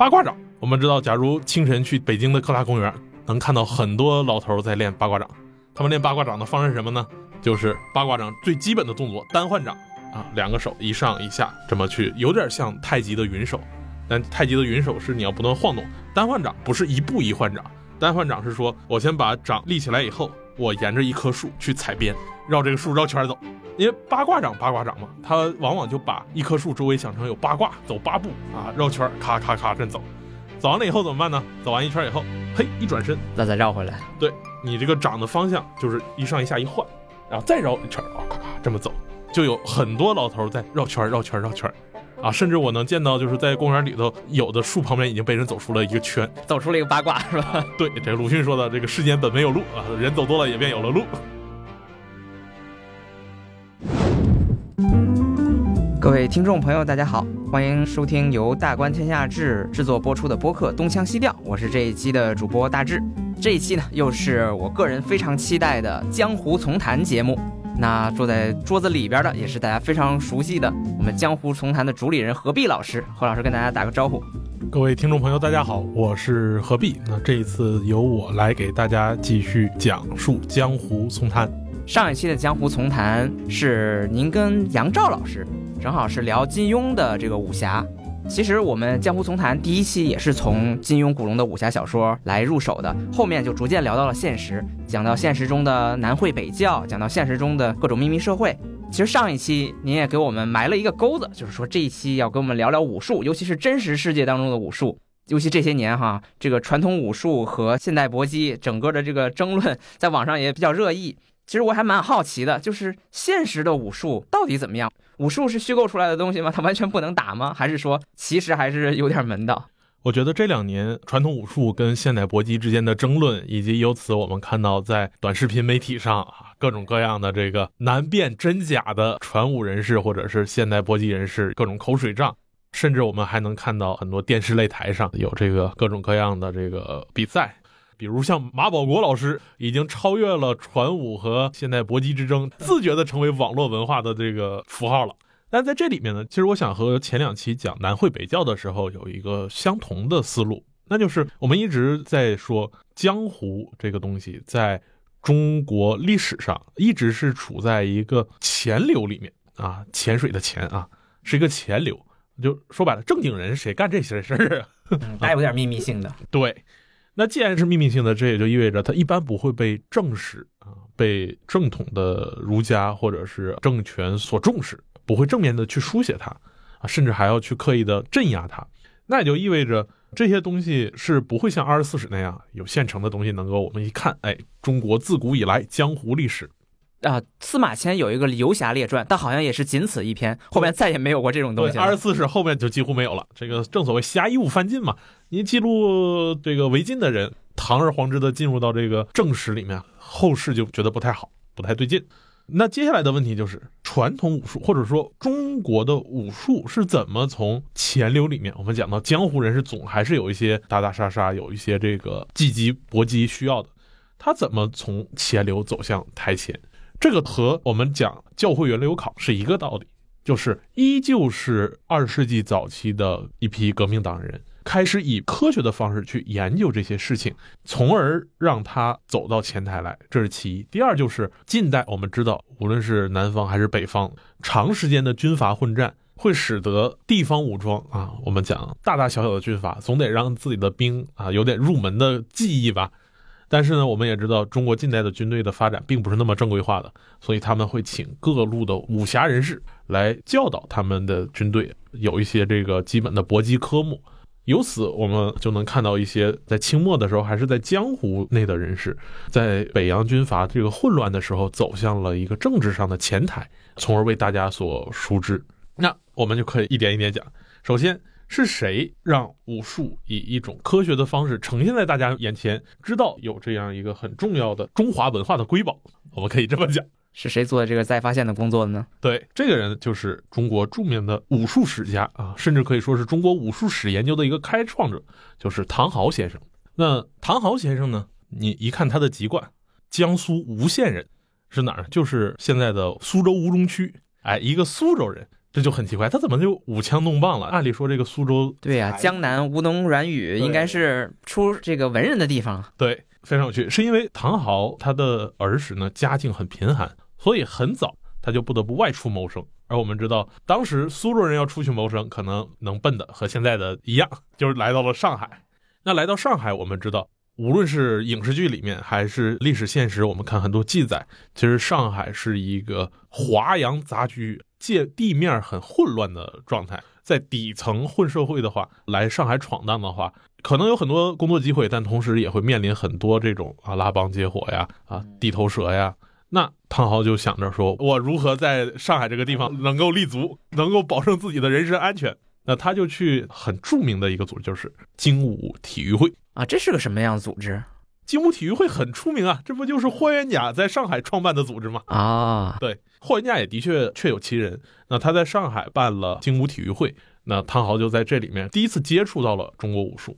八卦掌。我们知道，假如清晨去北京的各大公园，能看到很多老头在练八卦掌。他们练八卦掌的方式是什么呢？就是八卦掌最基本的动作单换掌啊，两个手一上一下这么去，有点像太极的云手。但太极的云手是你要不断晃动，单换掌不是一步一换掌，单换掌是说我先把掌立起来以后，我沿着一棵树去踩边，绕这个树绕圈走。因为八卦掌八卦掌嘛，他往往就把一棵树周围想成有八卦，走八步啊，绕圈咔咔咔这走。走完了以后怎么办呢？走完一圈以后，嘿，一转身，那再绕回来。对你这个掌的方向就是一上一下一换，然后再绕一圈，咔咔这么走，就有很多老头在绕圈绕圈绕圈。啊，甚至我能见到，就是在公园里头，有的树旁边已经被人走出了一个圈，走出了一个八卦，是吧？对，这个鲁迅说的，这个世间本没有路啊，人走多了也便有了路。各位听众朋友，大家好，欢迎收听由大观天下志制作播出的播客《东腔西调》，我是这一期的主播大志。这一期呢，又是我个人非常期待的江湖丛谈节目。那坐在桌子里边的也是大家非常熟悉的我们江湖丛谈的主理人何必老师，何老师跟大家打个招呼。各位听众朋友，大家好，我是何必。那这一次由我来给大家继续讲述江湖丛谈。上一期的江湖丛谈是您跟杨照老师，正好是聊金庸的这个武侠。其实我们江湖丛谈第一期也是从金庸、古龙的武侠小说来入手的，后面就逐渐聊到了现实，讲到现实中的南会北教，讲到现实中的各种秘密社会。其实上一期您也给我们埋了一个钩子，就是说这一期要跟我们聊聊武术，尤其是真实世界当中的武术。尤其这些年哈，这个传统武术和现代搏击整个的这个争论在网上也比较热议。其实我还蛮好奇的，就是现实的武术到底怎么样？武术是虚构出来的东西吗？它完全不能打吗？还是说其实还是有点门道？我觉得这两年传统武术跟现代搏击之间的争论，以及由此我们看到在短视频媒体上啊各种各样的这个难辨真假的传武人士或者是现代搏击人士各种口水仗，甚至我们还能看到很多电视擂台上有这个各种各样的这个比赛。比如像马保国老师已经超越了传武和现代搏击之争，自觉的成为网络文化的这个符号了。但在这里面呢，其实我想和前两期讲南汇北教的时候有一个相同的思路，那就是我们一直在说江湖这个东西，在中国历史上一直是处在一个潜流里面啊，潜水的潜啊，是一个潜流。就说白了，正经人谁干这些事儿啊？还有点秘密性的。对。那既然是秘密性的，这也就意味着它一般不会被正史啊，被正统的儒家或者是政权所重视，不会正面的去书写它啊，甚至还要去刻意的镇压它。那也就意味着这些东西是不会像二十四史那样有现成的东西能够我们一看，哎，中国自古以来江湖历史。啊，司马迁有一个《游侠列传》，但好像也是仅此一篇，后面再也没有过这种东西。二十四史后面就几乎没有了。这个正所谓侠义勿犯禁嘛，你记录这个违禁的人，堂而皇之的进入到这个正史里面，后世就觉得不太好，不太对劲。那接下来的问题就是，传统武术或者说中国的武术是怎么从钱流里面？我们讲到江湖人士总还是有一些打打杀杀，有一些这个技击搏击需要的，他怎么从钱流走向台前？这个和我们讲教会源流考是一个道理，就是依旧是二十世纪早期的一批革命党人开始以科学的方式去研究这些事情，从而让他走到前台来，这是其一。第二就是近代我们知道，无论是南方还是北方，长时间的军阀混战会使得地方武装啊，我们讲大大小小的军阀总得让自己的兵啊有点入门的技艺吧。但是呢，我们也知道中国近代的军队的发展并不是那么正规化的，所以他们会请各路的武侠人士来教导他们的军队，有一些这个基本的搏击科目。由此，我们就能看到一些在清末的时候还是在江湖内的人士，在北洋军阀这个混乱的时候，走向了一个政治上的前台，从而为大家所熟知。那我们就可以一点一点讲。首先。是谁让武术以一种科学的方式呈现在大家眼前？知道有这样一个很重要的中华文化的瑰宝，我们可以这么讲，是谁做的这个再发现的工作的呢？对，这个人就是中国著名的武术史家啊，甚至可以说是中国武术史研究的一个开创者，就是唐豪先生。那唐豪先生呢？你一看他的籍贯，江苏吴县人，是哪儿？就是现在的苏州吴中区。哎，一个苏州人。这就很奇怪，他怎么就舞枪弄棒了？按理说这个苏州对呀、江南吴侬软语应该是出这个文人的地方。对非常有趣，是因为唐豪他的儿时呢家境很贫寒，所以很早他就不得不外出谋生。而我们知道，当时苏州人要出去谋生，可能能奔的和现在的一样，就是来到了上海。那来到上海，我们知道，无论是影视剧里面还是历史现实，我们看很多记载，其实上海是一个华洋杂居、界地面很混乱的状态。在底层混社会的话，来上海闯荡的话，可能有很多工作机会，但同时也会面临很多这种啊拉帮结伙呀、啊地头蛇呀。那汤豪就想着说，我如何在上海这个地方能够立足，能够保证自己的人身安全？那他就去很著名的一个组织，就是精武体育会。啊，这是个什么样的组织精武体育会很出名啊，这不就是霍元甲在上海创办的组织吗？啊？对，霍元甲也的确确有其人。那他在上海办了精武体育会，那汤豪就在这里面第一次接触到了中国武术。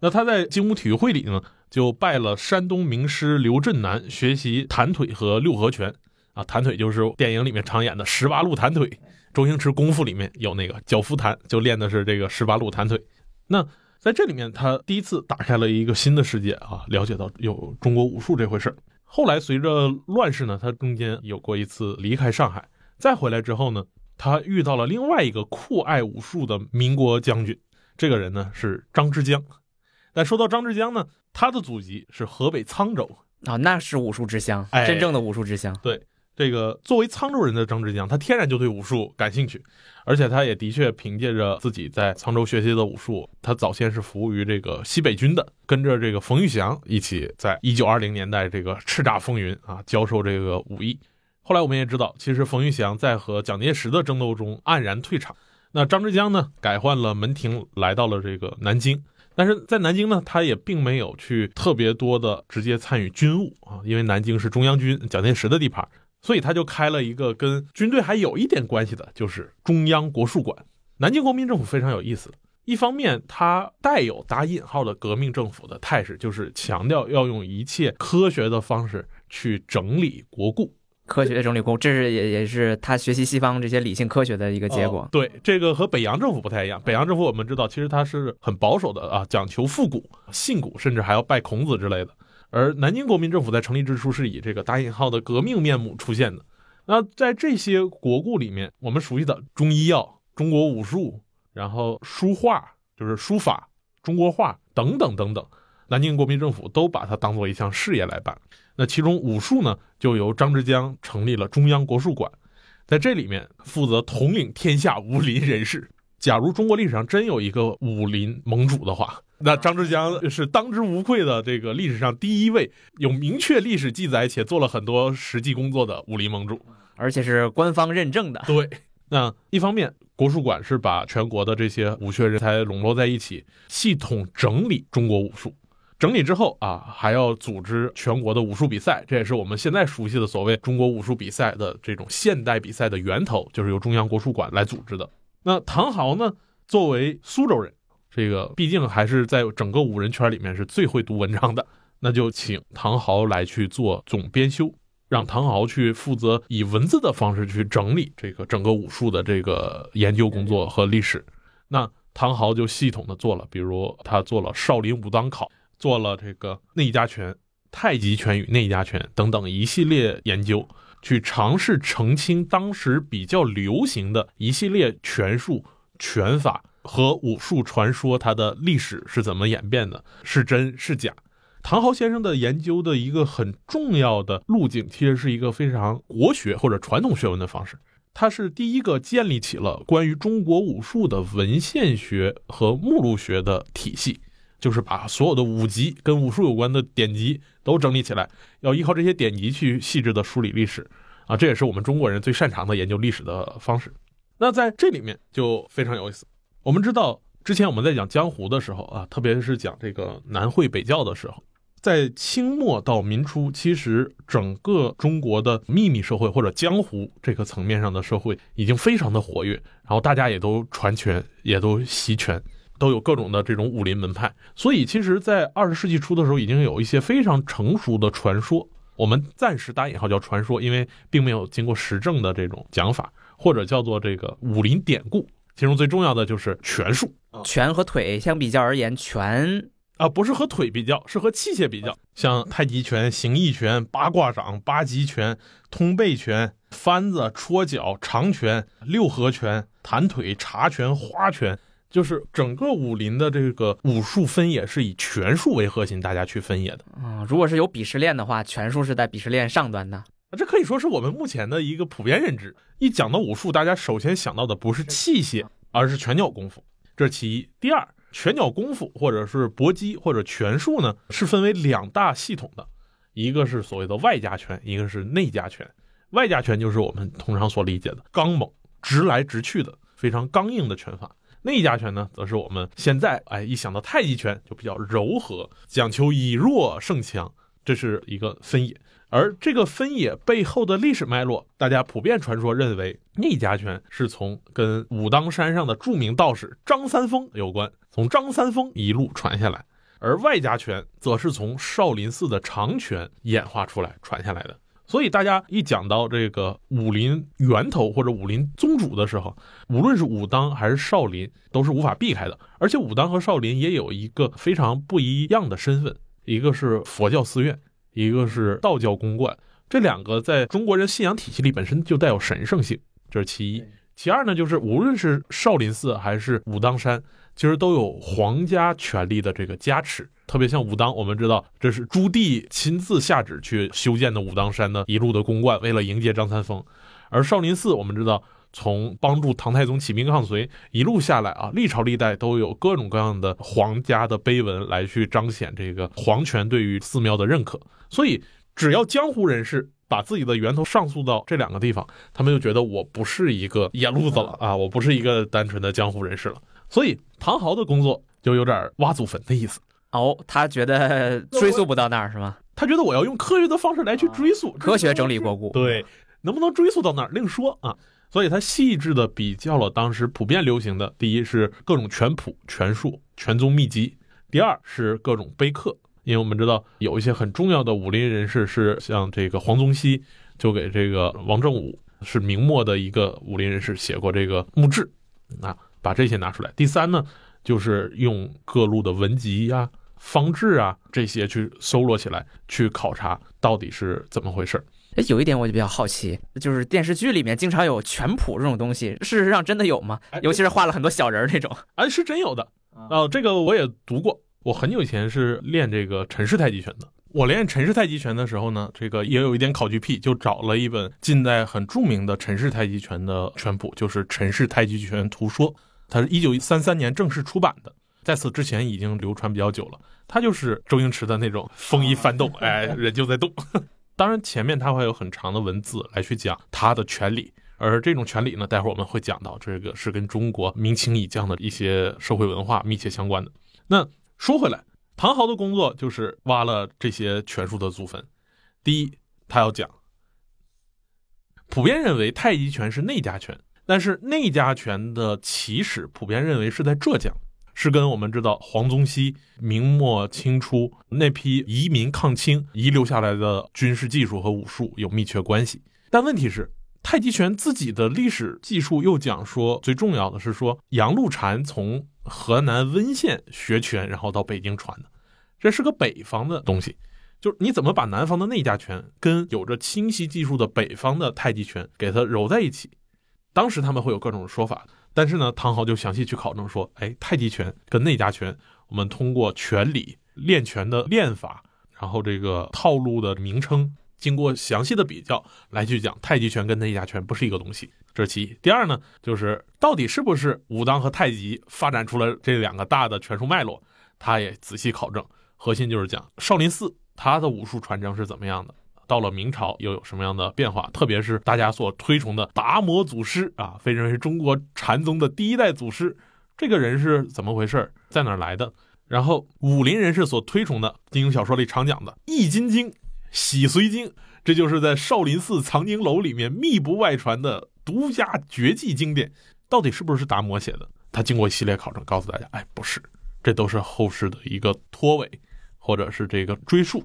那他在精武体育会里呢，就拜了山东名师刘振南学习弹腿和六合拳。啊，弹腿就是电影里面常演的十八路弹腿。周星驰功夫里面有那个脚夫弹，就练的是这个十八路弹腿。那在这里面，他第一次打开了一个新的世界啊，了解到有中国武术这回事。后来随着乱世呢，他中间有过一次离开上海，再回来之后呢，他遇到了另外一个酷爱武术的民国将军，这个人呢是张之江。但说到张之江呢，他的祖籍是河北沧州。啊，那是武术之乡，哎真正的武术之乡。对这个作为沧州人的张之江，他天然就对武术感兴趣，而且他也的确凭借着自己在沧州学习的武术，他早先是服务于这个西北军的，跟着这个冯玉祥一起在一九二零年代这个叱咤风云啊，教授这个武艺。后来我们也知道，其实冯玉祥在和蒋介石的争斗中黯然退场。那张之江呢，改换了门庭，来到了这个南京。但是在南京呢，他也并没有去特别多的直接参与军务啊，因为南京是中央军蒋介石的地盘，所以他就开了一个跟军队还有一点关系的，就是中央国术馆。南京国民政府非常有意思，一方面它带有打引号的革命政府的态势，就是强调要用一切科学的方式去整理国故。科学整理工，这是也也是他学习西方这些理性科学的一个结果哦。对，这个和北洋政府不太一样。北洋政府我们知道，其实它是很保守的啊，讲求复古、信古，甚至还要拜孔子之类的。而南京国民政府在成立之初是以这个打引号的革命面目出现的。那在这些国故里面，我们熟悉的中医药、中国武术，然后书画，就是书法、中国画等等等等，南京国民政府都把它当做一项事业来办。那其中武术呢，就由张之江成立了中央国术馆，在这里面负责统领天下武林人士。假如中国历史上真有一个武林盟主的话，那张之江是当之无愧的这个历史上第一位有明确历史记载且做了很多实际工作的武林盟主。而且是官方认证的。对，那一方面，国术馆是把全国的这些武学人才笼络在一起，系统整理中国武术。整理之后啊，还要组织全国的武术比赛，这也是我们现在熟悉的所谓中国武术比赛的这种现代比赛的源头，就是由中央国术馆来组织的。那唐豪呢，作为苏州人，这个毕竟还是在整个武人圈里面是最会读文章的，那就请唐豪来去做总编修，让唐豪去负责以文字的方式去整理这个整个武术的这个研究工作和历史。那唐豪就系统的做了，比如他做了少林武当考，做了这个内家拳、太极拳与内家拳等等一系列研究，去尝试澄清当时比较流行的一系列拳术、拳法和武术传说，它的历史是怎么演变的，是真是假。唐豪先生的研究的一个很重要的路径，其实是一个非常国学或者传统学问的方式。他是第一个建立起了关于中国武术的文献学和目录学的体系，就是把所有的武籍跟武术有关的典籍都整理起来，要依靠这些典籍去细致的梳理历史啊，这也是我们中国人最擅长的研究历史的方式。那在这里面就非常有意思。我们知道，之前我们在讲江湖的时候啊，特别是讲这个南会北教的时候，在清末到民初，其实整个中国的秘密社会或者江湖这个层面上的社会已经非常的活跃，然后大家也都传拳，也都习拳，都有各种的这种武林门派。所以，其实，在二十世纪初的时候，已经有一些非常成熟的传说。我们暂时打引号叫传说，因为并没有经过实证的这种讲法，或者叫做这个武林典故，其中最重要的就是拳术拳和腿相比较而言，拳啊，不是和腿比较，是和器械比较，像太极拳、形意拳、八卦掌、八极拳、通背拳、翻子、戳脚、长拳、六合拳、弹腿、茶拳、花拳。就是整个武林的这个武术分野是以拳术为核心，大家去分野的啊。如果是有鄙视链的话，拳术是在鄙视链上端的。这可以说是我们目前的一个普遍认知。一讲到武术，大家首先想到的不是器械，而是拳脚功夫，这是其一。第二，拳脚功夫或者是搏击或者拳术呢，是分为两大系统的，一个是所谓的外家拳，一个是内家拳。外家拳就是我们通常所理解的刚猛、直来直去的非常刚硬的拳法。内家拳呢，则是我们现在哎一想到太极拳就比较柔和，讲求以弱胜强，这是一个分野。而这个分野背后的历史脉络，大家普遍传说认为内家拳是从跟武当山上的著名道士张三丰有关，从张三丰一路传下来；而外家拳则是从少林寺的长拳演化出来传下来的。所以大家一讲到这个武林源头或者武林宗主的时候，无论是武当还是少林，都是无法避开的。而且武当和少林也有一个非常不一样的身份，一个是佛教寺院，一个是道教公观。这两个在中国人信仰体系里本身就带有神圣性，这是其一。其二呢，就是无论是少林寺还是武当山，其实都有皇家权力的这个加持。特别像武当，我们知道这是朱棣亲自下旨去修建的武当山的一路的公观，为了迎接张三丰。而少林寺，我们知道从帮助唐太宗起兵抗隋一路下来啊，历朝历代都有各种各样的皇家的碑文来去彰显这个皇权对于寺庙的认可。所以，只要江湖人士把自己的源头上溯到这两个地方，他们就觉得我不是一个野路子了啊，我不是一个单纯的江湖人士了。所以，唐豪的工作就有点挖祖坟的意思。哦，他觉得追溯不到那儿是吗？他觉得我要用科学的方式来去追溯，科学整理过故。对，能不能追溯到那儿另说啊。所以他细致的比较了当时普遍流行的，第一是各种拳谱、拳术、拳宗秘籍；第二是各种碑刻，因为我们知道有一些很重要的武林人士是像这个黄宗羲，就给这个王正武是明末的一个武林人士写过这个墓志，啊，把这些拿出来。第三呢，就是用各路的文集呀。方志啊，这些去搜罗起来，去考察到底是怎么回事哎，有一点我就比较好奇，就是电视剧里面经常有拳谱这种东西，事实上真的有吗？尤其是画了很多小人那种。哎，是真有的。哦，这个我也读过。我很久以前是练这个陈氏太极拳的。我练陈氏太极拳的时候呢，这个也有一点考据癖，就找了一本近代很著名的陈氏太极拳的拳谱，就是《陈氏太极拳图说》，它是一九三三年正式出版的。在此之前已经流传比较久了，他就是周星驰的那种风衣翻动，哎，人就在动。当然前面他会有很长的文字来去讲他的权利，而这种权利呢，待会儿我们会讲到，这个是跟中国明清以降的一些社会文化密切相关的。那说回来，唐豪的工作就是挖了这些权术的祖坟。第一，他要讲，普遍认为太极拳是内家拳。但是内家拳的起始普遍认为是在浙江，是跟我们知道黄宗羲明末清初那批移民抗清遗留下来的军事技术和武术有密切关系。但问题是，太极拳自己的历史技术又讲说，最重要的是说杨露禅从河南温县学拳，然后到北京传的，这是个北方的东西。就是你怎么把南方的内家拳跟有着清晰技术的北方的太极拳给它揉在一起？当时他们会有各种说法，但是呢，唐豪就详细去考证说，哎，太极拳跟内家拳，我们通过拳理练拳的练法，然后这个套路的名称，经过详细的比较来去讲，太极拳跟内家拳不是一个东西，这是其一。第二呢，就是到底是不是武当和太极发展出了这两个大的拳术脉络，他也仔细考证，核心就是讲少林寺它的武术传承是怎么样的。到了明朝又有什么样的变化？特别是大家所推崇的达摩祖师啊，被认为是中国禅宗的第一代祖师，这个人是怎么回事？在哪儿来的？然后武林人士所推崇的金庸小说里常讲的《易筋经》《洗髓经》，这就是在少林寺藏经楼里面密不外传的独家绝技经典，到底是不是达摩写的？他经过一系列考证，告诉大家，哎，不是，这都是后世的一个托尾，或者是这个追溯。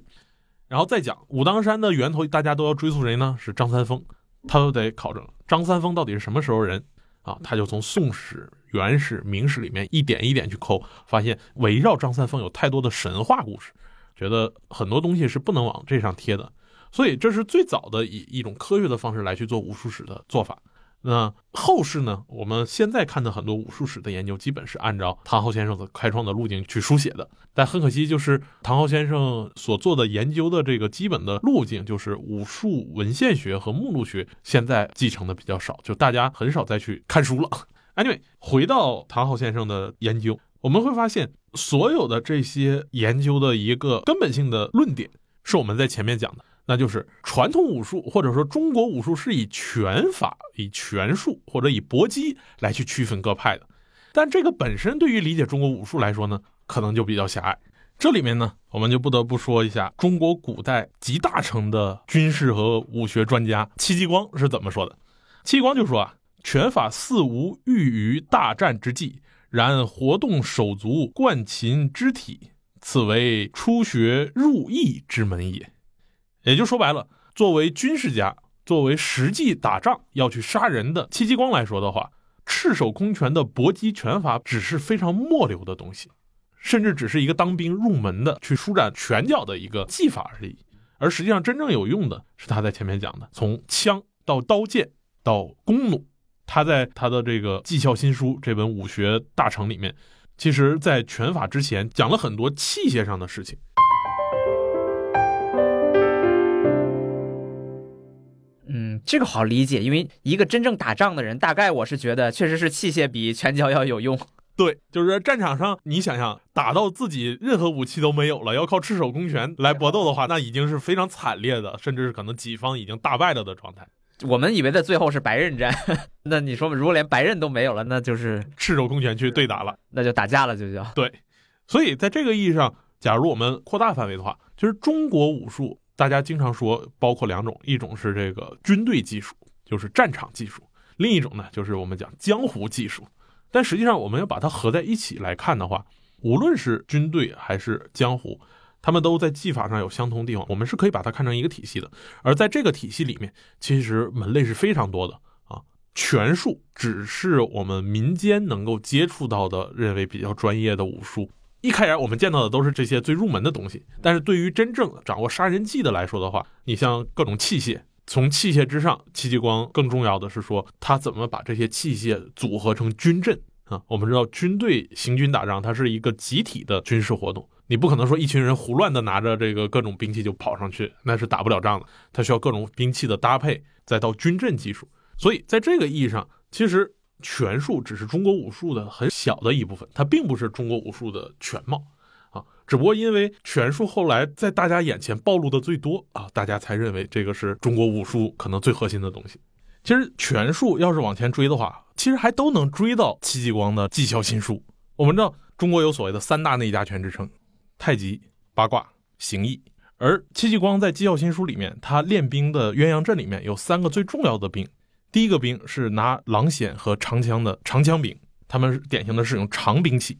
然后再讲武当山的源头，大家都要追溯谁呢？是张三丰。他都得考证张三丰到底是什么时候人啊？他就从《宋史》《元史》《明史》里面一点一点去抠，发现围绕张三丰有太多的神话故事，觉得很多东西是不能往这上贴的。所以这是最早的以一种科学的方式来去做武术史的做法。那后世呢？我们现在看的很多武术史的研究，基本是按照唐浩先生的开创的路径去书写的。但很可惜，就是唐浩先生所做的研究的这个基本的路径，就是武术文献学和目录学，现在继承的比较少，就大家很少再去看书了。Anyway，回到唐浩先生的研究，我们会发现，所有的这些研究的一个根本性的论点，是我们在前面讲的。那就是传统武术，或者说中国武术是以拳法、以拳术或者以搏击来去区分各派的，但这个本身对于理解中国武术来说呢，可能就比较狭隘。这里面呢，我们就不得不说一下中国古代集大成的军事和武学专家戚继光是怎么说的。戚继光就说啊，拳法似无欲于大战之计，然活动手足、贯勤肢体，此为初学入役之门也。也就说白了，作为军事家，作为实际打仗要去杀人的戚继光来说的话，赤手空拳的搏击拳法只是非常末流的东西，甚至只是一个当兵入门的去舒展拳脚的一个技法而已。而实际上真正有用的是他在前面讲的，从枪到刀剑到弓弩，他在他的这个《技校新书》这本武学大成里面，其实在拳法之前讲了很多器械上的事情。这个好理解，因为一个真正打仗的人，大概我是觉得确实是器械比拳脚要有用。对，就是战场上，你想想，打到自己任何武器都没有了，要靠赤手空拳来搏斗的话，那已经是非常惨烈的，甚至是可能己方已经大败了的状态。我们以为的最后是白刃战，那你说如果连白刃都没有了，那就是赤手空拳去对打了，那就打架了，就叫。对，所以在这个意义上，假如我们扩大范围的话，就是中国武术。大家经常说，包括两种，一种是这个军队技术，就是战场技术；另一种呢，就是我们讲江湖技术。但实际上，我们要把它合在一起来看的话，无论是军队还是江湖，他们都在技法上有相同地方。我们是可以把它看成一个体系的。而在这个体系里面，其实门类是非常多的啊。拳术只是我们民间能够接触到的，认为比较专业的武术。一开始我们见到的都是这些最入门的东西，但是对于真正掌握杀人技的来说的话，你像各种器械，从器械之上，戚继光更重要的是说他怎么把这些器械组合成军阵啊。我们知道军队行军打仗，它是一个集体的军事活动，你不可能说一群人胡乱的拿着这个各种兵器就跑上去，那是打不了仗的。它需要各种兵器的搭配，再到军阵技术。所以在这个意义上，其实。拳术只是中国武术的很小的一部分，它并不是中国武术的全貌啊。只不过因为拳术后来在大家眼前暴露的最多啊，大家才认为这个是中国武术可能最核心的东西。其实拳术要是往前追的话，其实还都能追到戚继光的《技巧新书》。我们知道中国有所谓的三大内家拳之称：太极、八卦、形意。而戚继光在《技巧新书》里面，他练兵的鸳鸯阵里面有三个最重要的兵。第一个兵是拿狼筅和长枪的长枪兵，他们典型的是用长兵器。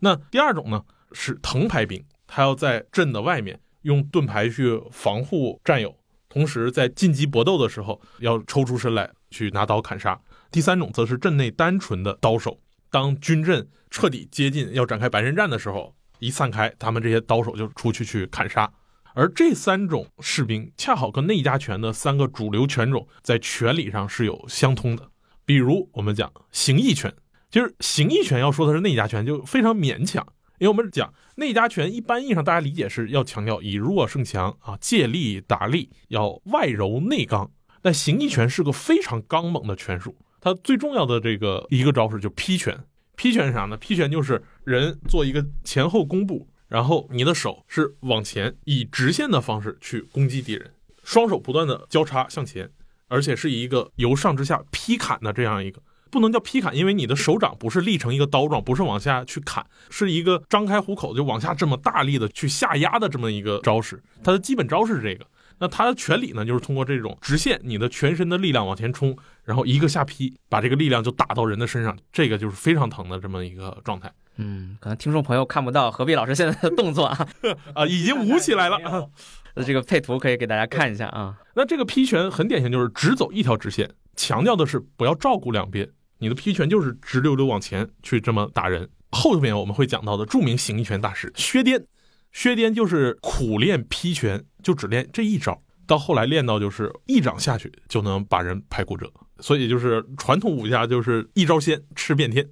那第二种呢是藤牌兵，他要在阵的外面用盾牌去防护战友，同时在晋级搏斗的时候要抽出身来去拿刀砍杀。第三种则是阵内单纯的刀手，当军阵彻底接近要展开白刃战的时候，一散开，他们这些刀手就出去去砍杀。而这三种士兵恰好跟内家拳的三个主流拳种在拳理上是有相通的。比如我们讲形意拳，就是形意拳要说的是内家拳就非常勉强，因为我们讲内家拳一般意义上大家理解是要强调以弱胜强啊，借力打力，要外柔内刚。但形意拳是个非常刚猛的拳术，它最重要的这个一个招式就劈拳。劈拳是啥呢？劈拳就是人做一个前后弓步。然后你的手是往前以直线的方式去攻击敌人，双手不断的交叉向前，而且是以一个由上至下劈砍的这样一个，不能叫劈砍，因为你的手掌不是立成一个刀状，不是往下去砍，是一个张开虎口就往下这么大力的去下压的这么一个招式。它的基本招式是这个，那它的拳理呢，就是通过这种直线，你的全身的力量往前冲，然后一个下劈，把这个力量就打到人的身上，这个就是非常疼的这么一个状态。嗯，可能听众朋友看不到何必老师现在的动作啊，啊，已经舞起来了。啊呃这个配图可以给大家看一下啊。那这个劈拳很典型，就是只走一条直线，强调的是不要照顾两边，你的劈拳就是直溜溜往前去这么打人。后面我们会讲到的著名形意拳大师薛颠，薛颠就是苦练劈拳，就只练这一招，到后来练到就是一掌下去就能把人拍骨折，所以就是传统武侠就是一招鲜吃遍天。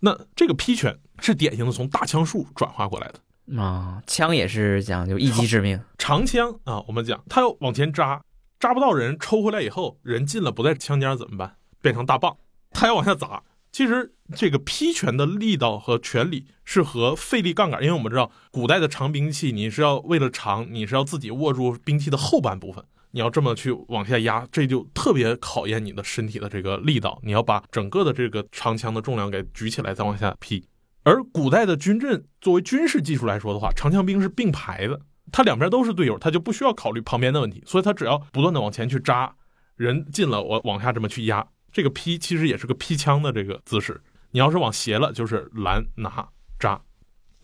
那这个劈拳是典型的从大枪术转化过来的。啊，枪也是讲究一击致命。长枪啊，我们讲它要往前扎，扎不到人，抽回来以后，人进了不在枪尖儿怎么办？变成大棒，他要往下砸。其实这个劈拳的力道和拳力是和费力杠杆，因为我们知道古代的长兵器，你是要为了长，你是要自己握住兵器的后半部分，你要这么去往下压，这就特别考验你的身体的这个力道。你要把整个的这个长枪的重量给举起来，再往下劈。而古代的军阵作为军事技术来说的话，长枪兵是并排的，他两边都是队友，他就不需要考虑旁边的问题，所以他只要不断的往前去扎，人进了我往下这么去压，这个劈其实也是个劈枪的这个姿势。你要是往斜了，就是拦拿扎。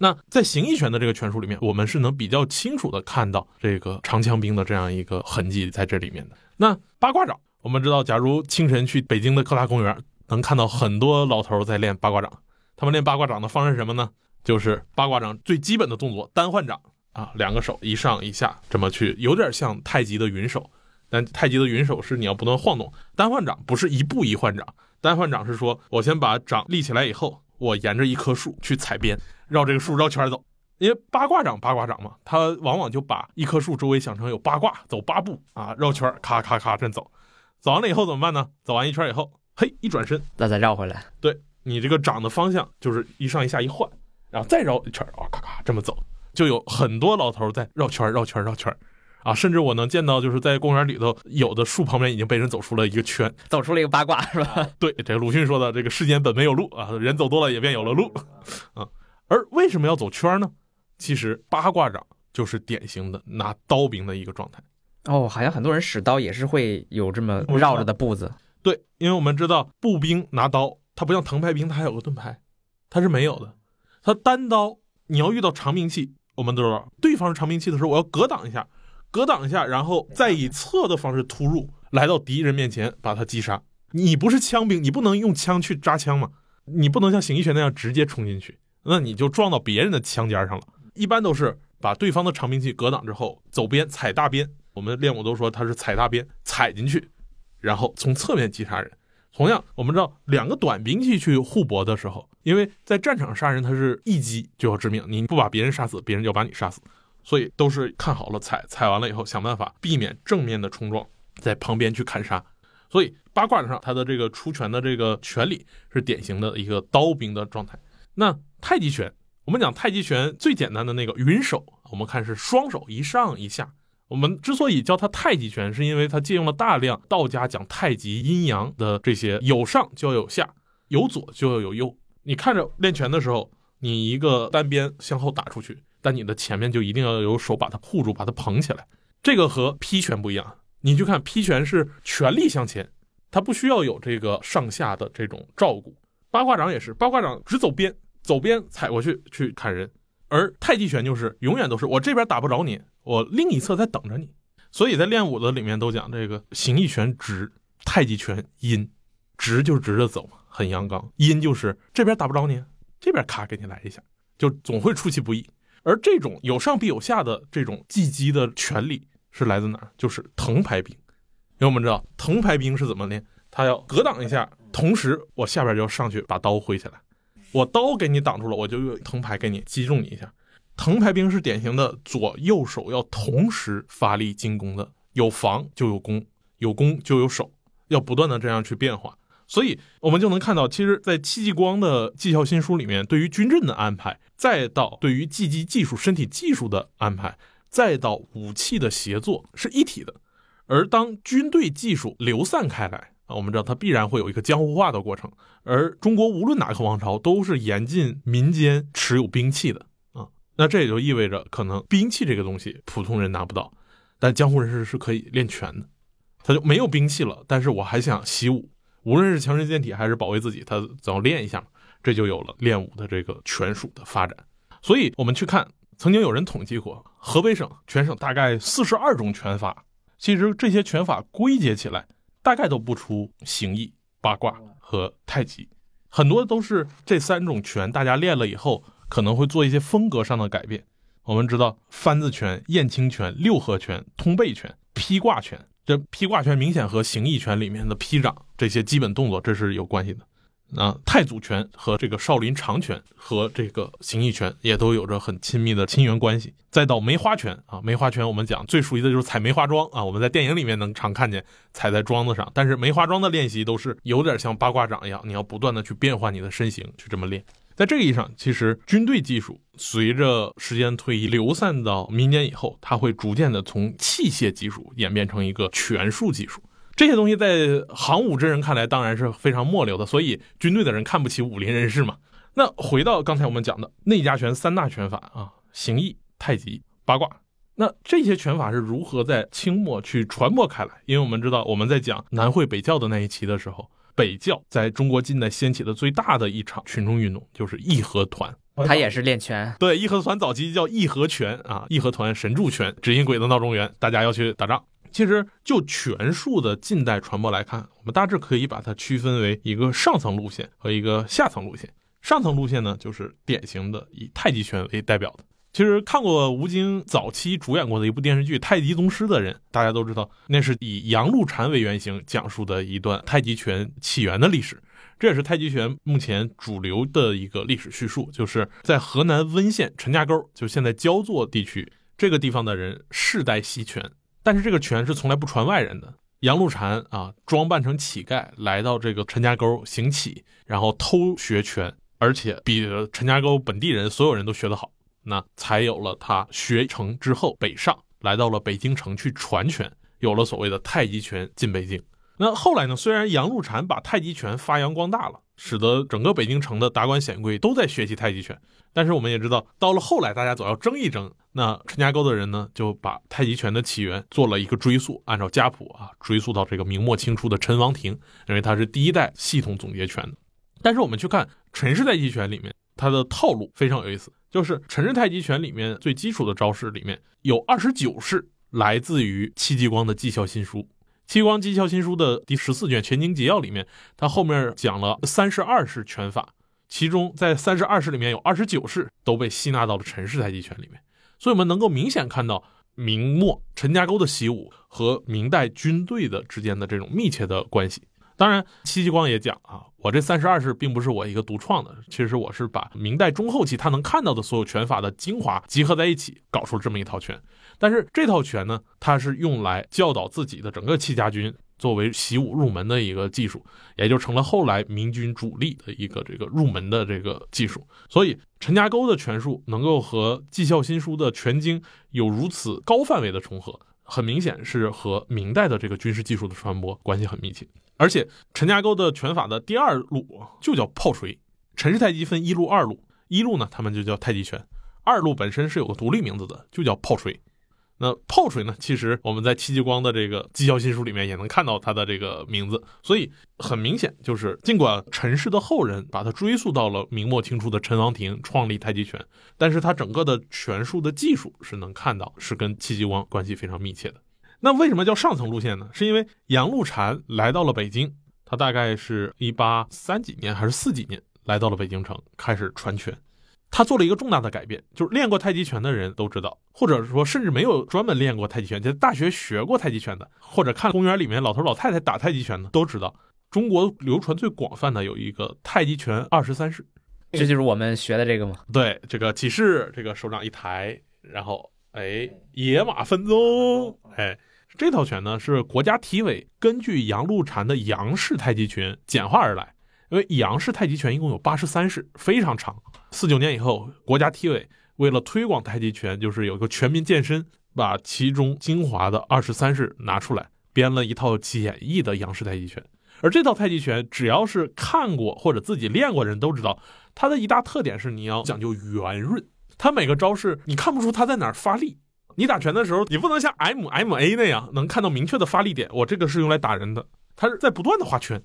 那在形意拳的这个拳术里面，我们是能比较清楚的看到这个长枪兵的这样一个痕迹在这里面的。那八卦掌，我们知道，假如清晨去北京的科大公园，能看到很多老头在练八卦掌。他们练八卦掌的方式是什么呢？就是八卦掌最基本的动作单换掌啊，两个手一上一下这么去，有点像太极的云手。但太极的云手是你要不断晃动，单换掌不是一步一换掌，单换掌是说我先把掌立起来以后，我沿着一棵树去踩边，绕这个树绕圈走。因为八卦掌八卦掌嘛，它往往就把一棵树周围想成有八卦，走八步啊，绕圈咔咔咔这走。走完了以后怎么办呢？走完一圈以后，嘿，一转身，那再绕回来。对你这个掌的方向就是一上一下一换，然后再绕一圈，啊，咔咔这么走，就有很多老头在绕圈绕圈绕圈。啊，甚至我能见到，就是在公园里头，有的树旁边已经被人走出了一个圈，走出了一个八卦，是吧？对，这个鲁迅说的，这个世间本没有路啊，人走多了也便有了路啊。而为什么要走圈呢？其实八卦掌就是典型的拿刀兵的一个状态。哦，好像很多人使刀也是会有这么绕着的步子。对，因为我们知道步兵拿刀，它不像藤牌兵，它还有个盾牌，它是没有的。它单刀，你要遇到长兵器，我们都知道，对方是长兵器的时候，我要格挡一下。格挡一下，然后再以侧的方式突入，来到敌人面前把他击杀。你不是枪兵，你不能用枪去扎枪嘛？你不能像形意拳那样直接冲进去，那你就撞到别人的枪尖上了。一般都是把对方的长兵器格挡之后，走边踩大边。我们练武都说他是踩大边，踩进去，然后从侧面击杀人。同样，我们知道两个短兵器去互搏的时候，因为在战场杀人，他是一击就要致命，你不把别人杀死，别人就把你杀死。所以都是看好了踩，踩完了以后想办法避免正面的冲撞，在旁边去砍杀。所以八卦掌上它的这个出拳的这个拳理是典型的一个刀兵的状态。那太极拳，我们讲太极拳最简单的那个云手，我们看是双手一上一下。我们之所以叫它太极拳，是因为它借用了大量道家讲太极阴阳的这些有上就要有下，有左就要有右。你看着练拳的时候，你一个单边向后打出去。但你的前面就一定要有手把它护住，把它捧起来。这个和劈拳不一样。你去看劈拳是全力向前，它不需要有这个上下的这种照顾。八卦掌也是，八卦掌只走边，走边踩过去去砍人。而太极拳就是永远都是我这边打不着你，我另一侧在等着你。所以在练武的里面都讲这个形意拳直，太极拳阴。直就直着走，很阳刚；阴就是这边打不着你，这边咔给你来一下，就总会出其不意。而这种有上必有下的这种技击的权利是来自哪儿？就是藤牌兵。因为我们知道藤牌兵是怎么练，他要格挡一下，同时我下边就要上去把刀挥起来。我刀给你挡住了，我就用藤牌给你击中你一下。藤牌兵是典型的左右手要同时发力进攻的，有防就有攻，有攻就有守，要不断的这样去变化。所以，我们就能看到，其实，在戚继光的《绩效新书》里面，对于军阵的安排，再到对于技击技术、身体技术的安排，再到武器的协作，是一体的。而当军队技术流散开来啊，我们知道它必然会有一个江湖化的过程。而中国无论哪个王朝，都是严禁民间持有兵器的啊。那这也就意味着，可能兵器这个东西，普通人拿不到，但江湖人士是可以练拳的。他就没有兵器了，但是我还想习武。无论是强身健体还是保卫自己，他总要练一下嘛。这就有了练武的这个拳术的发展。所以，我们去看，曾经有人统计过，河北省全省大概四十二种拳法，其实这些拳法归结起来，大概都不出形意、八卦和太极，很多都是这三种拳，大家练了以后可能会做一些风格上的改变。我们知道，翻字拳、燕青拳、六合拳、通背拳、劈挂拳。这劈挂拳明显和形意拳里面的劈掌这些基本动作这是有关系的。那太祖拳和这个少林长拳和这个形意拳也都有着很亲密的亲缘关系。再到梅花拳啊，梅花拳我们讲最熟悉的就是踩梅花桩啊，我们在电影里面能常看见踩在桩子上。但是梅花桩的练习都是有点像八卦掌一样，你要不断的去变换你的身形去这么练。在这个意义上，其实军队技术随着时间推移流散到民间以后，它会逐渐的从器械技术演变成一个拳术技术。这些东西在行武之人看来当然是非常末流的，所以军队的人看不起武林人士嘛。那回到刚才我们讲的内家拳三大拳法啊，形意、太极、八卦，那这些拳法是如何在清末去传播开来？因为我们知道我们在讲南汇北教的那一期的时候。北教在中国近代掀起的最大的一场群众运动，就是义和团。他也是练拳。对，义和团早期叫义和拳啊，义和团神助拳，指引鬼子闹中原，大家要去打仗。其实就拳术的近代传播来看，我们大致可以把它区分为一个上层路线和一个下层路线。上层路线呢，就是典型的以太极拳为代表的。其实看过吴京早期主演过的一部电视剧《太极宗师》的人，大家都知道，那是以杨露禅为原型讲述的一段太极拳起源的历史。这也是太极拳目前主流的一个历史叙述，就是在河南温县陈家沟，就现在焦作地区这个地方的人世代习拳，但是这个拳是从来不传外人的。杨露禅啊，装扮成乞丐来到这个陈家沟行乞，然后偷学拳，而且比陈家沟本地人所有人都学得好。那才有了他学成之后北上，来到了北京城去传拳，有了所谓的太极拳进北京。那后来呢？虽然杨露禅把太极拳发扬光大了，使得整个北京城的达官显贵都在学习太极拳，但是我们也知道，到了后来大家总要争一争。那陈家沟的人呢，就把太极拳的起源做了一个追溯，按照家谱啊，追溯到这个明末清初的陈王庭，认为他是第一代系统总结拳的。但是我们去看陈氏太极拳里面，它的套路非常有意思。就是陈氏太极拳里面最基础的招式里面有二十九式来自于戚继光的技效新书，戚继光技效新书的第十四卷《全经节要》里面，他后面讲了三十二式拳法，其中在三十二式里面有二十九式都被吸纳到了陈氏太极拳里面，所以我们能够明显看到明末陈家沟的习武和明代军队的之间的这种密切的关系。当然，戚继光也讲啊，我这三十二式并不是我一个独创的，其实我是把明代中后期他能看到的所有拳法的精华集合在一起，搞出这么一套拳。但是这套拳呢，它是用来教导自己的整个戚家军作为习武入门的一个技术，也就成了后来明军主力的一个这个入门的这个技术。所以陈家沟的拳术能够和纪效新书的拳经有如此高范围的重合，很明显是和明代的这个军事技术的传播关系很密切。而且陈家沟的拳法的第二路就叫炮锤。陈氏太极分一路、二路，一路呢他们就叫太极拳，二路本身是有个独立名字的，就叫炮锤。那炮锤呢，其实我们在戚继光的这个《纪效新书》里面也能看到它的这个名字。所以很明显，就是尽管陈氏的后人把它追溯到了明末清初的陈王庭创立太极拳，但是他整个的拳术的技术是能看到是跟戚继光关系非常密切的。那为什么叫上层路线呢？是因为杨露禅来到了北京，他大概是一八三几年还是四几年来到了北京城，开始传拳。他做了一个重大的改变，就是练过太极拳的人都知道，或者说甚至没有专门练过太极拳，在大学学过太极拳的，或者看公园里面老头老太太打太极拳的，都知道中国流传最广泛的有一个太极拳二十三式，这就是我们学的这个吗？对，这个起势，这个手掌一抬，然后哎，野马分鬃，哎。这套拳呢是国家体委根据杨露禅的杨氏太极拳简化而来，因为杨氏太极拳一共有八十三式，非常长。四九年以后，国家体委为了推广太极拳，就是有个全民健身，把其中精华的二十三式拿出来，编了一套简易的杨氏太极拳。而这套太极拳，只要是看过或者自己练过人都知道，它的一大特点是你要讲究圆润，它每个招式你看不出他在哪儿发力。你打拳的时候，你不能像 M M A 那样能看到明确的发力点。我这个是用来打人的，他是在不断的画圈，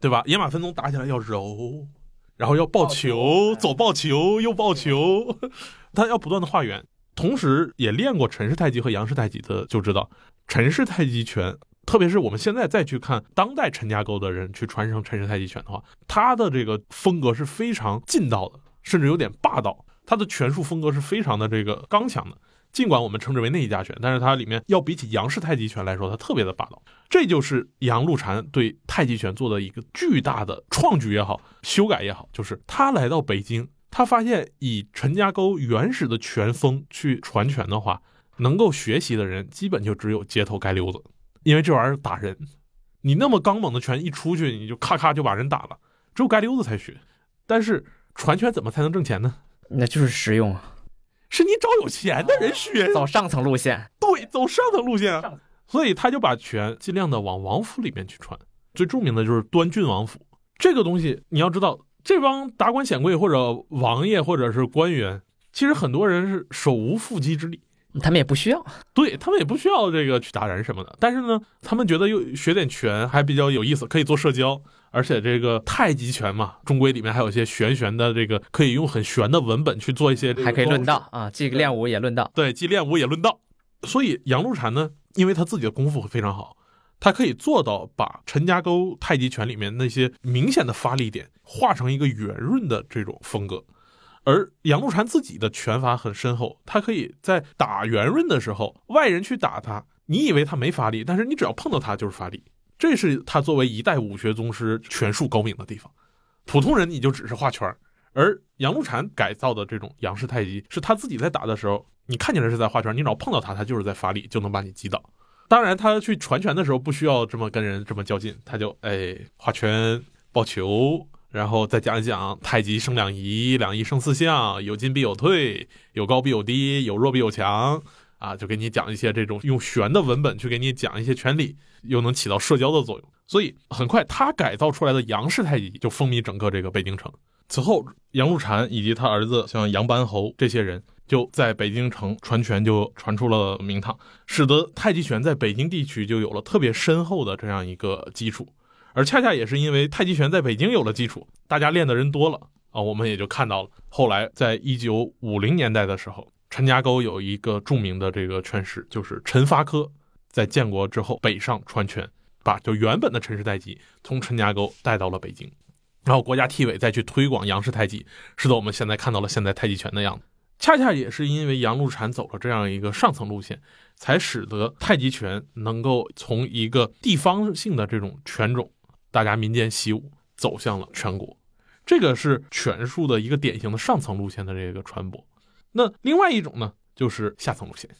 对吧？野马分鬃打起来要柔，然后要抱球，左抱球，右抱球，他要不断的画圆。同时，也练过陈氏太极和杨氏太极的就知道，陈氏太极拳，特别是我们现在再去看当代陈家沟的人去传承陈氏太极拳的话，他的这个风格是非常劲道的，甚至有点霸道。他的拳术风格是非常的这个刚强的。尽管我们称之为内家拳，但是它里面要比起杨氏太极拳来说，它特别的霸道。这就是杨露禅对太极拳做的一个巨大的创举也好，修改也好，就是他来到北京。他发现以陈家沟原始的拳风去传拳的话，能够学习的人基本就只有街头街溜子，因为这玩意儿打人，你那么刚猛的拳一出去，你就咔咔就把人打了，只有街溜子才学。但是传拳怎么才能挣钱呢？那就是实用啊，是你找有钱的人学，走上层路线。对，走上层路线啊。所以他就把权尽量的往王府里面去传，最著名的就是端郡王府。这个东西你要知道。这帮达官显贵或者王爷或者是官员，其实很多人是手无缚鸡之力，他们也不需要，对他们也不需要这个去打人什么的。但是呢，他们觉得又学点拳还比较有意思，可以做社交。而且这个太极拳嘛，中规里面还有一些玄玄的这个，可以用很玄的文本去做一些，还可以论道啊，既练武也论道。对，既练武也论道。所以杨露禅呢，因为他自己的功夫非常好。他可以做到把陈家沟太极拳里面那些明显的发力点化成一个圆润的这种风格，而杨露禅自己的拳法很深厚，他可以在打圆润的时候，外人去打他，你以为他没发力，但是你只要碰到他就是发力，这是他作为一代武学宗师拳术高明的地方。普通人你就只是画圈，而杨露禅改造的这种杨氏太极，是他自己在打的时候，你看起来是在画圈，你只要碰到他，他就是在发力，就能把你击倒。当然，他去传拳的时候不需要这么跟人这么较劲，他就哎画圈抱球，然后再讲一讲太极生两仪，两仪生四象，有进必有退，有高必有低，有弱必有强啊，就给你讲一些这种用玄的文本去给你讲一些拳理，又能起到社交的作用。所以很快，他改造出来的杨氏太极就风靡整个这个北京城。此后，杨露禅以及他儿子像杨班侯这些人。就在北京城传拳就传出了名堂，使得太极拳在北京地区就有了特别深厚的这样一个基础。而恰恰也是因为太极拳在北京有了基础，大家练的人多了啊，我们也就看到了。后来在一九五零年代的时候，陈家沟有一个著名的这个拳师，就是陈发科，在建国之后北上传拳，把就原本的陈氏太极从陈家沟带到了北京，然后国家体委再去推广杨氏太极，使得我们现在看到了现在太极拳的样子。恰恰也是因为杨露禅走了这样一个上层路线，才使得太极拳能够从一个地方性的这种拳种，大家民间习武，走向了全国。这个是拳术的一个典型的上层路线的这个传播。那另外一种呢，就是下层路线。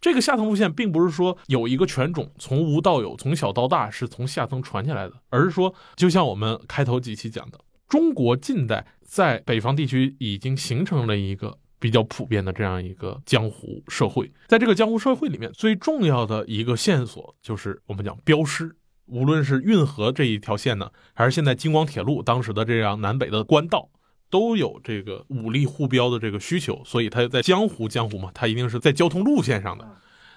这个下层路线并不是说有一个拳种从无到有，从小到大是从下层传下来的，而是说，就像我们开头几期讲的，中国近代在北方地区已经形成了一个。比较普遍的这样一个江湖社会，在这个江湖社会里面，最重要的一个线索就是我们讲镖师。无论是运河这一条线呢，还是现在京广铁路当时的这样南北的官道，都有这个武力护标的这个需求。所以它在江湖，江湖嘛，它一定是在交通路线上的。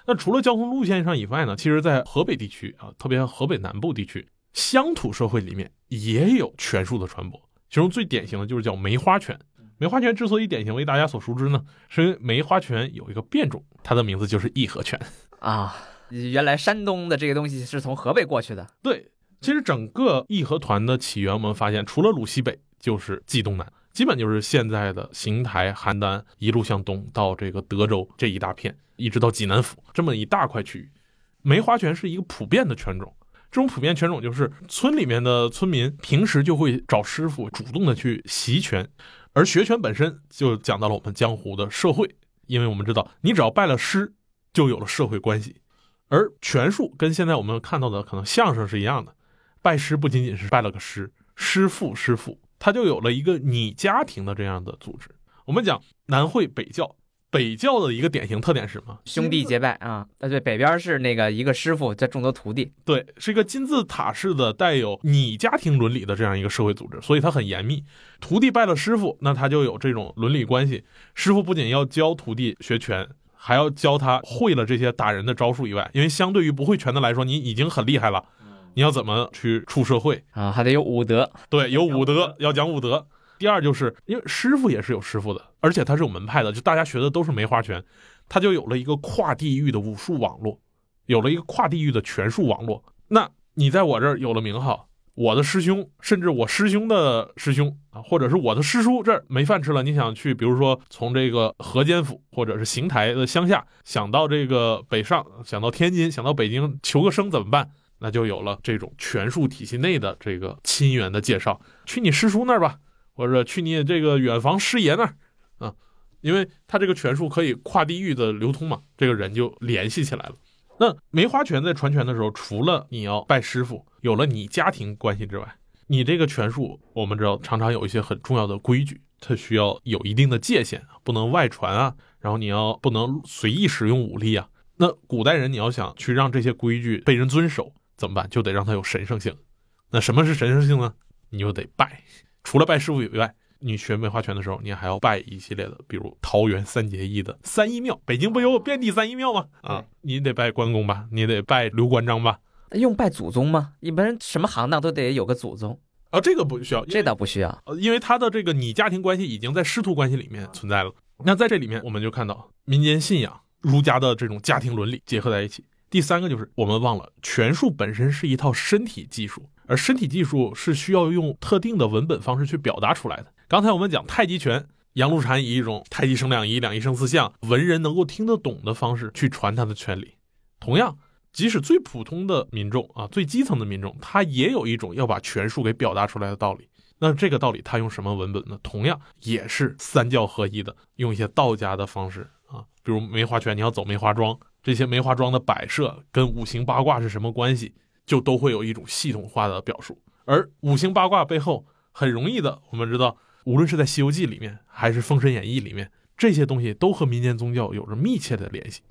那除了交通路线上以外呢，其实，在河北地区啊，特别河北南部地区，乡土社会里面也有拳术的传播。其中最典型的就是叫梅花拳。梅花拳之所以典型为大家所熟知呢，是因为梅花拳有一个变种，它的名字就是义和拳啊。原来山东的这个东西是从河北过去的。对，其实整个义和团的起源，我们发现除了鲁西北，就是冀东南，基本就是现在的邢台、邯郸一路向东到这个德州这一大片，一直到济南府这么一大块区域。梅花拳是一个普遍的拳种，这种普遍拳种就是村里面的村民平时就会找师傅主动的去习拳。而学拳本身就讲到了我们江湖的社会，因为我们知道，你只要拜了师，就有了社会关系。而拳术跟现在我们看到的可能相声是一样的，拜师不仅仅是拜了个师，师傅师傅，他就有了一个拟家庭的这样的组织。我们讲南会北教。北教的一个典型特点是什么？兄弟结拜啊！啊，对，北边是那个一个师傅在众多徒弟，对，是一个金字塔式的带有你家庭伦理的这样一个社会组织，所以它很严密。徒弟拜了师傅，那他就有这种伦理关系。师傅不仅要教徒弟学拳，还要教他会了这些打人的招数以外，因为相对于不会拳的来说，你已经很厉害了，你要怎么去出社会啊？还得有武德，对，有武德，要讲武德。第二就是因为师傅也是有师傅的，而且他是有门派的，就大家学的都是梅花拳，他就有了一个跨地域的武术网络，有了一个跨地域的拳术网络。那你在我这儿有了名号，我的师兄，甚至我师兄的师兄啊，或者是我的师叔这儿没饭吃了，你想去，比如说从这个河间府或者是邢台的乡下，想到这个北上，想到天津，想到北京求个生怎么办？那就有了这种权术体系内的这个亲缘的介绍，去你师叔那儿吧，或者去你这个远房师爷那儿啊，因为他这个权术可以跨地域的流通嘛，这个人就联系起来了。那梅花拳在传拳的时候，除了你要拜师傅，有了你家庭关系之外，你这个拳术，我们知道常常有一些很重要的规矩，它需要有一定的界限，不能外传啊，然后你要不能随意使用武力啊。那古代人你要想去让这些规矩被人遵守。怎么办？就得让它有神圣性。那什么是神圣性呢？你就得拜。除了拜师傅以外，你学梅花拳的时候，你还要拜一系列的，比如桃园三结义的三义庙。北京不有遍地三义庙吗？啊，你得拜关公吧，你得拜刘关张吧。用拜祖宗吗？一般什么行当都得有个祖宗啊。这个不需要，这倒不需要。呃，因为他的这个你家庭关系已经在师徒关系里面存在了。那在这里面，我们就看到民间信仰、儒家的这种家庭伦理结合在一起。第三个就是我们忘了，拳术本身是一套身体技术，而身体技术是需要用特定的文本方式去表达出来的。刚才我们讲太极拳，杨露禅以一种太极生两仪，两仪生四象，文人能够听得懂的方式去传他的拳理。同样，即使最普通的民众啊，最基层的民众，他也有一种要把拳术给表达出来的道理。那这个道理他用什么文本呢？同样也是三教合一的，用一些道家的方式啊，比如梅花拳，你要走梅花桩。这些梅花桩的摆设跟五行八卦是什么关系，就都会有一种系统化的表述。而五行八卦背后很容易的，我们知道，无论是在《西游记》里面，还是《封神演义》里面，这些东西都和民间宗教有着密切的联系。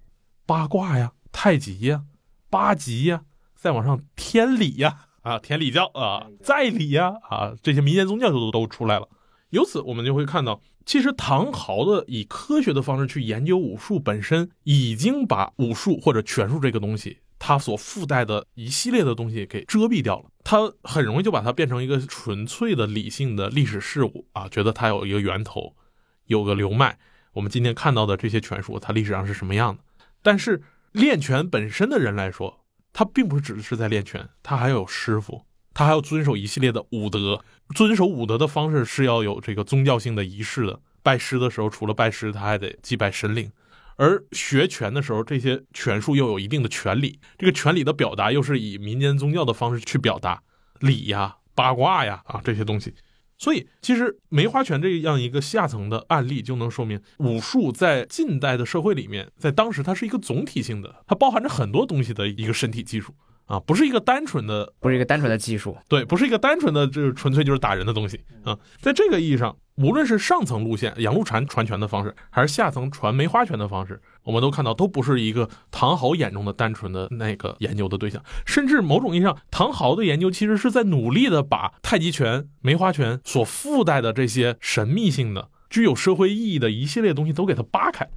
八卦呀，太极呀，八极呀，再往上天理呀，啊，天理教啊，在理呀，啊，这些民间宗教都都出来了。由此，我们就会看到。其实唐朝的以科学的方式去研究武术本身，已经把武术或者拳术这个东西，它所附带的一系列的东西给遮蔽掉了。它很容易就把它变成一个纯粹的理性的历史事物啊，觉得它有一个源头，有个流脉。我们今天看到的这些拳术，它历史上是什么样的？但是练拳本身的人来说，他并不是只是在练拳，他还有师傅。他还要遵守一系列的武德，遵守武德的方式是要有这个宗教性的仪式的。拜师的时候，除了拜师，他还得祭拜神灵；而学拳的时候，这些拳术又有一定的权礼。这个权礼的表达又是以民间宗教的方式去表达礼呀、八卦呀啊这些东西。所以，其实梅花拳这样一个下层的案例，就能说明武术在近代的社会里面，在当时它是一个总体性的，它包含着很多东西的一个身体技术。啊，不是一个单纯的，不是一个单纯的技术，对，不是一个单纯的，就是纯粹就是打人的东西啊。在这个意义上，无论是上层路线杨露禅传拳的方式，还是下层传梅花拳的方式，我们都看到都不是一个唐豪眼中的单纯的那个研究的对象。甚至某种意义上，唐豪的研究其实是在努力的把太极拳、梅花拳所附带的这些神秘性的、具有社会意义的一系列东西都给它扒开。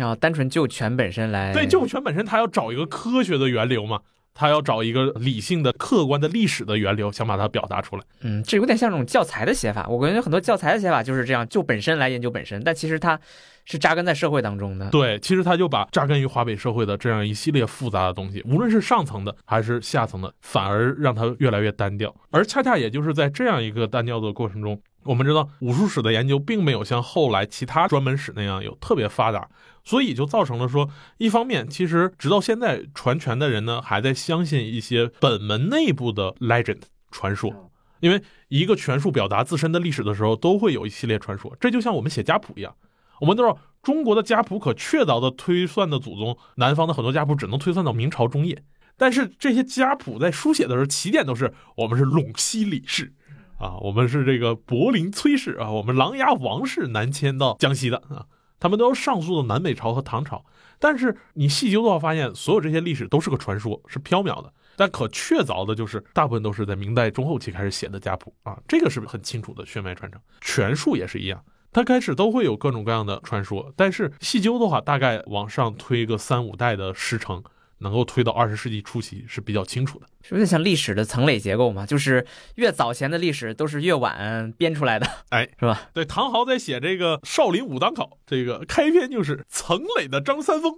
啊，单纯就拳本身来，对，就拳本身，他要找一个科学的源流嘛。他要找一个理性的、客观的历史的源流，想把它表达出来。嗯，这有点像这种教材的写法。我感觉很多教材的写法就是这样，就本身来研究本身，但其实它是扎根在社会当中的。对，其实他就把扎根于华北社会的这样一系列复杂的东西，无论是上层的还是下层的，反而让它越来越单调。而恰恰也就是在这样一个单调的过程中。我们知道武术史的研究并没有像后来其他专门史那样有特别发达，所以就造成了说，一方面其实直到现在传拳的人呢还在相信一些本门内部的 legend 传说，因为一个拳术表达自身的历史的时候，都会有一系列传说。这就像我们写家谱一样，我们都知道中国的家谱可确凿的推算的祖宗，南方的很多家谱只能推算到明朝中叶，但是这些家谱在书写的时候，起点都是我们是陇西李氏。啊，我们是这个柏林崔氏啊，我们琅琊王氏南迁到江西的啊，他们都是上溯到南北朝和唐朝。但是你细究的话，发现所有这些历史都是个传说，是缥缈的。但可确凿的就是，大部分都是在明代中后期开始写的家谱啊，这个是很清楚的血脉传承。权术也是一样，它开始都会有各种各样的传说，但是细究的话，大概往上推个三五代的师承，能够推到二十世纪初期是比较清楚的。有点像历史的层垒结构嘛，就是越早前的历史都是越晚编出来的，哎，是吧？对，唐豪在写这个《少林武当考》，这个开篇就是层垒的张三丰，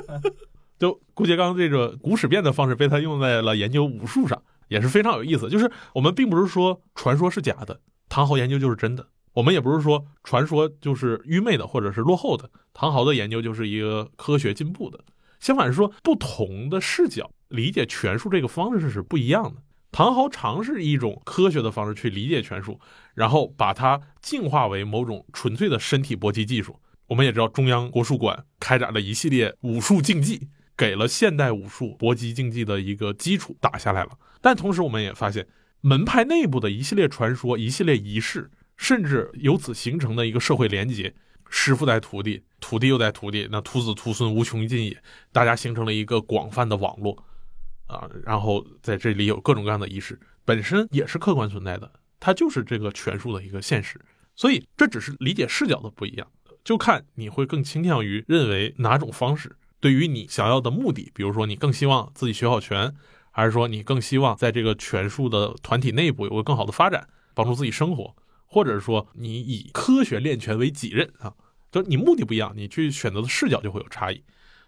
就顾颉刚这个古史辨的方式被他用在了研究武术上，也是非常有意思。就是我们并不是说传说是假的，唐豪研究就是真的；我们也不是说传说就是愚昧的或者是落后的，唐豪的研究就是一个科学进步的。相反是说，不同的视角理解拳术这个方式是不一样的。唐豪尝试一种科学的方式去理解拳术，然后把它进化为某种纯粹的身体搏击技术。我们也知道，中央国术馆开展了一系列武术竞技，给了现代武术搏击竞技的一个基础打下来了。但同时，我们也发现门派内部的一系列传说、一系列仪式，甚至由此形成的一个社会连结。师傅带徒弟，徒弟又带徒弟，那徒子徒孙无穷尽也，大家形成了一个广泛的网络，啊，然后在这里有各种各样的仪式，本身也是客观存在的，它就是这个权术的一个现实，所以这只是理解视角的不一样，就看你会更倾向于认为哪种方式对于你想要的目的，比如说你更希望自己学好拳，还是说你更希望在这个拳术的团体内部有个更好的发展，帮助自己生活。或者说你以科学练拳为己任啊，就你目的不一样，你去选择的视角就会有差异。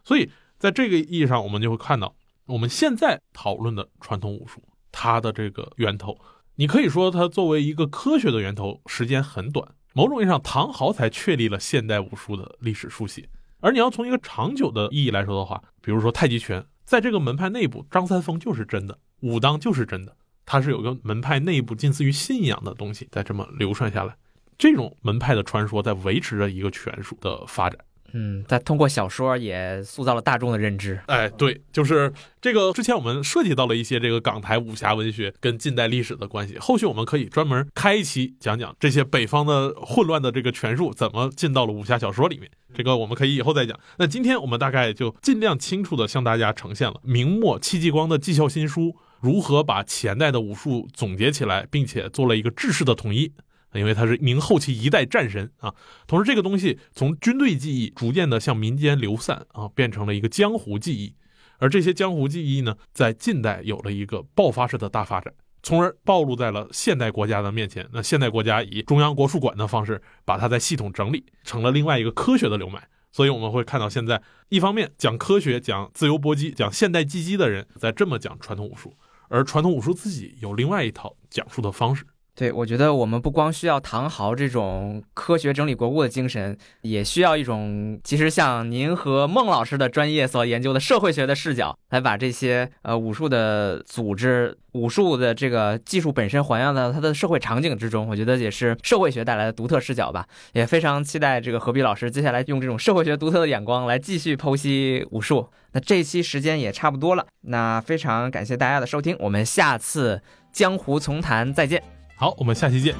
所以在这个意义上，我们就会看到我们现在讨论的传统武术，它的这个源头，你可以说它作为一个科学的源头，时间很短。某种意义上，唐豪才确立了现代武术的历史书写。而你要从一个长久的意义来说的话，比如说太极拳，在这个门派内部，张三丰就是真的，武当就是真的。它是有个门派内部近似于信仰的东西在这么流传下来，这种门派的传说在维持着一个权术的发展。嗯，在通过小说也塑造了大众的认知。哎，对，就是这个。之前我们涉及到了一些这个港台武侠文学跟近代历史的关系，后续我们可以专门开一期讲讲这些北方的混乱的这个权术怎么进到了武侠小说里面。这个我们可以以后再讲。那今天我们大概就尽量清楚的向大家呈现了明末戚继光的《绩效新书》。如何把前代的武术总结起来，并且做了一个制式的统一？因为他是明后期一代战神啊。同时，这个东西从军队技艺逐渐的向民间流散啊，变成了一个江湖技艺。而这些江湖技艺呢，在近代有了一个爆发式的大发展，从而暴露在了现代国家的面前。那现代国家以中央国术馆的方式把它在系统整理，成了另外一个科学的流脉。所以我们会看到，现在一方面讲科学、讲自由搏击、讲现代技击的人在这么讲传统武术。而传统武术自己有另外一套讲述的方式。对，我觉得我们不光需要唐豪这种科学整理国故的精神，也需要一种其实像您和孟老师的专业所研究的社会学的视角，来把这些呃武术的组织、武术的这个技术本身还原到它的社会场景之中。我觉得也是社会学带来的独特视角吧。也非常期待这个何必老师接下来用这种社会学独特的眼光来继续剖析武术。那这期时间也差不多了，那非常感谢大家的收听，我们下次江湖丛谈再见。好我们下期见。